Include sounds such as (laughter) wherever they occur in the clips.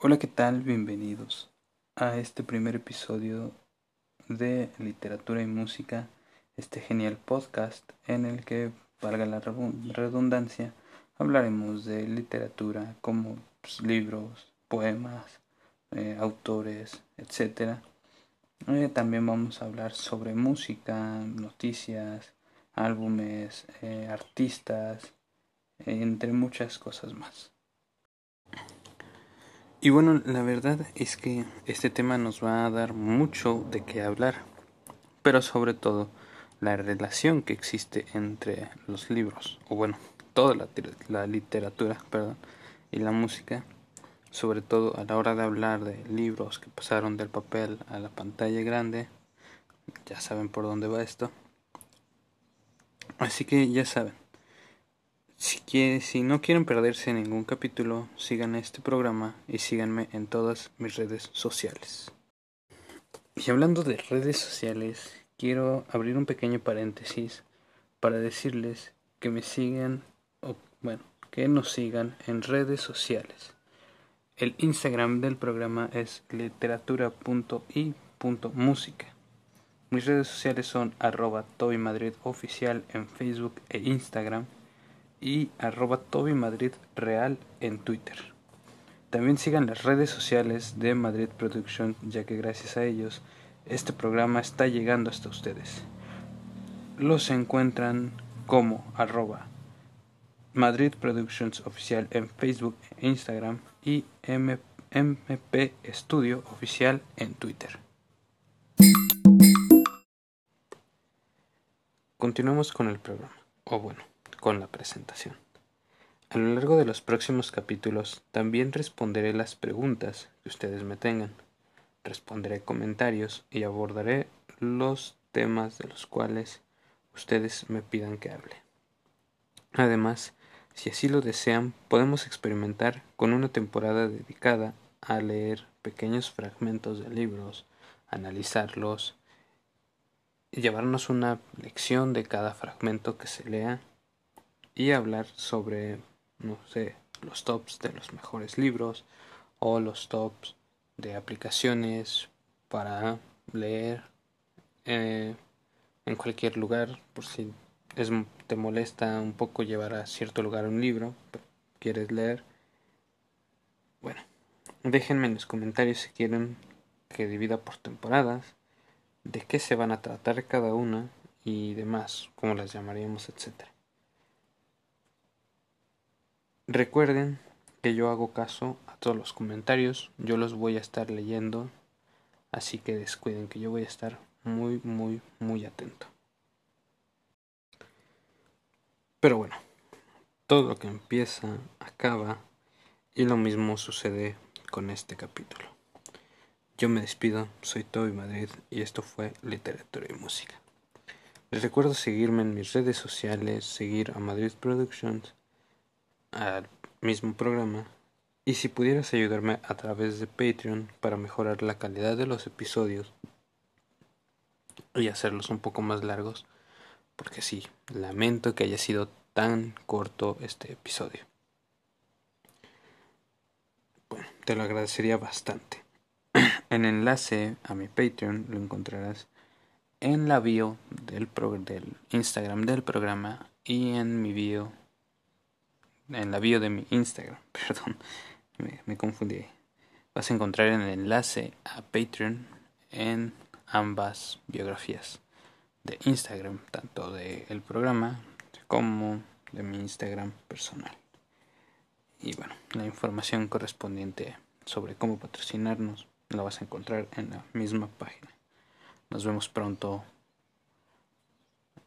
Hola, ¿qué tal? Bienvenidos a este primer episodio de Literatura y Música, este genial podcast en el que, valga la redundancia, hablaremos de literatura como pues, libros, poemas, eh, autores, etc. Eh, también vamos a hablar sobre música, noticias, álbumes, eh, artistas, entre muchas cosas más. Y bueno, la verdad es que este tema nos va a dar mucho de qué hablar, pero sobre todo la relación que existe entre los libros, o bueno, toda la, la literatura, perdón, y la música, sobre todo a la hora de hablar de libros que pasaron del papel a la pantalla grande, ya saben por dónde va esto. Así que ya saben, si, si no quieren perderse ningún capítulo, sigan este programa y síganme en todas mis redes sociales. Y hablando de redes sociales, quiero abrir un pequeño paréntesis para decirles que me sigan, o bueno, que nos sigan en redes sociales. El Instagram del programa es literatura.i.música. Mis redes sociales son arroba Madrid oficial en Facebook e Instagram y arroba Toby Madrid Real en Twitter. También sigan las redes sociales de Madrid Production, ya que gracias a ellos este programa está llegando hasta ustedes. Los encuentran como arroba Madrid Productions Oficial en Facebook e Instagram y MP Studio Oficial en Twitter. Continuamos con el programa. O bueno, con la presentación. A lo largo de los próximos capítulos también responderé las preguntas que ustedes me tengan, responderé comentarios y abordaré los temas de los cuales ustedes me pidan que hable. Además, si así lo desean, podemos experimentar con una temporada dedicada a leer pequeños fragmentos de libros, analizarlos, y llevarnos una lección de cada fragmento que se lea y hablar sobre, no sé, los tops de los mejores libros o los tops de aplicaciones para leer eh, en cualquier lugar por si es, te molesta un poco llevar a cierto lugar un libro quieres leer bueno déjenme en los comentarios si quieren que divida por temporadas de qué se van a tratar cada una y demás como las llamaríamos etcétera Recuerden que yo hago caso a todos los comentarios, yo los voy a estar leyendo, así que descuiden que yo voy a estar muy, muy, muy atento. Pero bueno, todo lo que empieza acaba y lo mismo sucede con este capítulo. Yo me despido, soy Toby Madrid y esto fue Literatura y Música. Les recuerdo seguirme en mis redes sociales, seguir a Madrid Productions al mismo programa y si pudieras ayudarme a través de Patreon para mejorar la calidad de los episodios y hacerlos un poco más largos, porque sí, lamento que haya sido tan corto este episodio. Bueno, te lo agradecería bastante. (clears throat) El enlace a mi Patreon lo encontrarás en la bio del, del Instagram del programa y en mi bio en la bio de mi Instagram, (laughs) perdón, me, confundí. Vas a encontrar el enlace a Patreon en ambas biografías de Instagram, tanto del programa como de mi Instagram personal. Y bueno, la información correspondiente sobre cómo patrocinarnos la vas a encontrar en la misma página. Nos vemos pronto.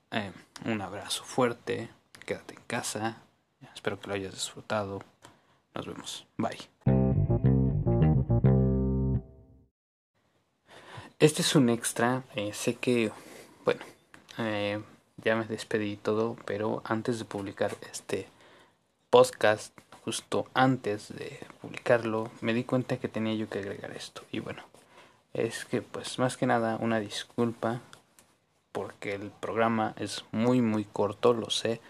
Eh, un abrazo fuerte. Quédate en casa. Espero que lo hayas disfrutado. Nos vemos. Bye. Este es un extra. Eh, sé que, bueno, eh, ya me despedí todo, pero antes de publicar este podcast, justo antes de publicarlo, me di cuenta que tenía yo que agregar esto. Y bueno, es que pues más que nada una disculpa porque el programa es muy muy corto, lo sé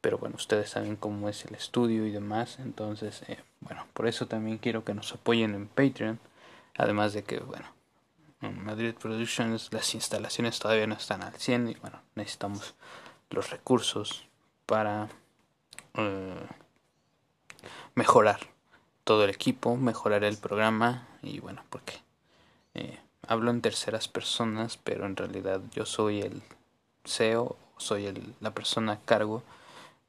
pero bueno, ustedes saben cómo es el estudio y demás, entonces, eh, bueno, por eso también quiero que nos apoyen en Patreon, además de que, bueno, en Madrid Productions las instalaciones todavía no están al 100 y bueno, necesitamos los recursos para eh, mejorar todo el equipo, mejorar el programa y bueno, porque eh, hablo en terceras personas, pero en realidad yo soy el CEO, soy el, la persona a cargo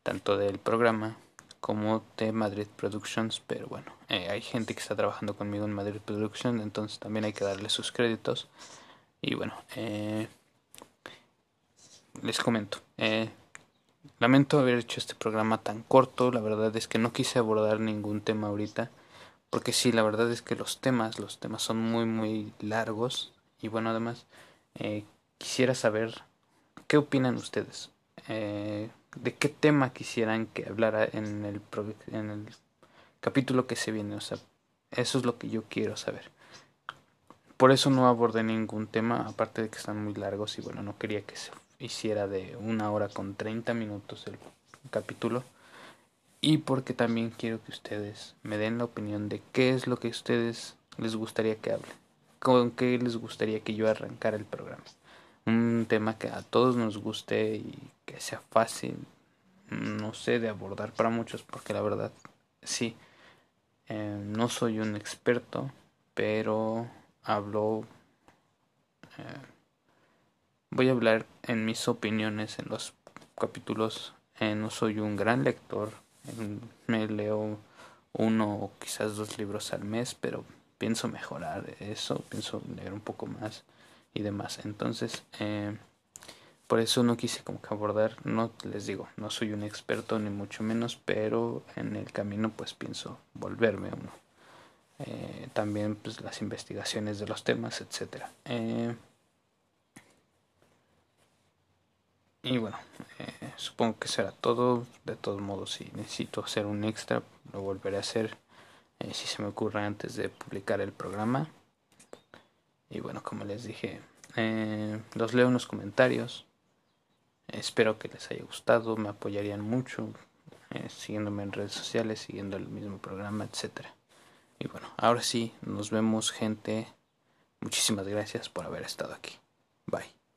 tanto del programa como de Madrid Productions, pero bueno, eh, hay gente que está trabajando conmigo en Madrid Productions, entonces también hay que darle sus créditos. Y bueno, eh, les comento, eh, lamento haber hecho este programa tan corto, la verdad es que no quise abordar ningún tema ahorita, porque sí, la verdad es que los temas, los temas son muy, muy largos, y bueno, además, quisiera saber qué opinan ustedes. Eh, de qué tema quisieran que hablara en el, en el capítulo que se viene. O sea, eso es lo que yo quiero saber. Por eso no abordé ningún tema, aparte de que están muy largos y bueno, no quería que se hiciera de una hora con 30 minutos el capítulo. Y porque también quiero que ustedes me den la opinión de qué es lo que a ustedes les gustaría que hable. Con qué les gustaría que yo arrancara el programa un tema que a todos nos guste y que sea fácil, no sé, de abordar para muchos, porque la verdad, sí, eh, no soy un experto, pero hablo, eh, voy a hablar en mis opiniones en los capítulos, eh, no soy un gran lector, me leo uno o quizás dos libros al mes, pero pienso mejorar eso, pienso leer un poco más y demás. Entonces, eh, por eso no quise como que abordar, no les digo, no soy un experto ni mucho menos, pero en el camino pues pienso volverme uno. Eh, también pues las investigaciones de los temas, etcétera. Eh, y bueno, supongo que será todo. De todos modos, si necesito hacer un extra, lo volveré a hacer si se me ocurre antes de publicar el programa. Y bueno, como les dije, eh, los leo en los comentarios. Espero que les haya gustado, me apoyarían mucho eh, siguiéndome en redes sociales, siguiendo el mismo programa, etcétera. Y bueno, ahora sí, nos vemos gente. Muchísimas gracias por haber estado aquí. Bye.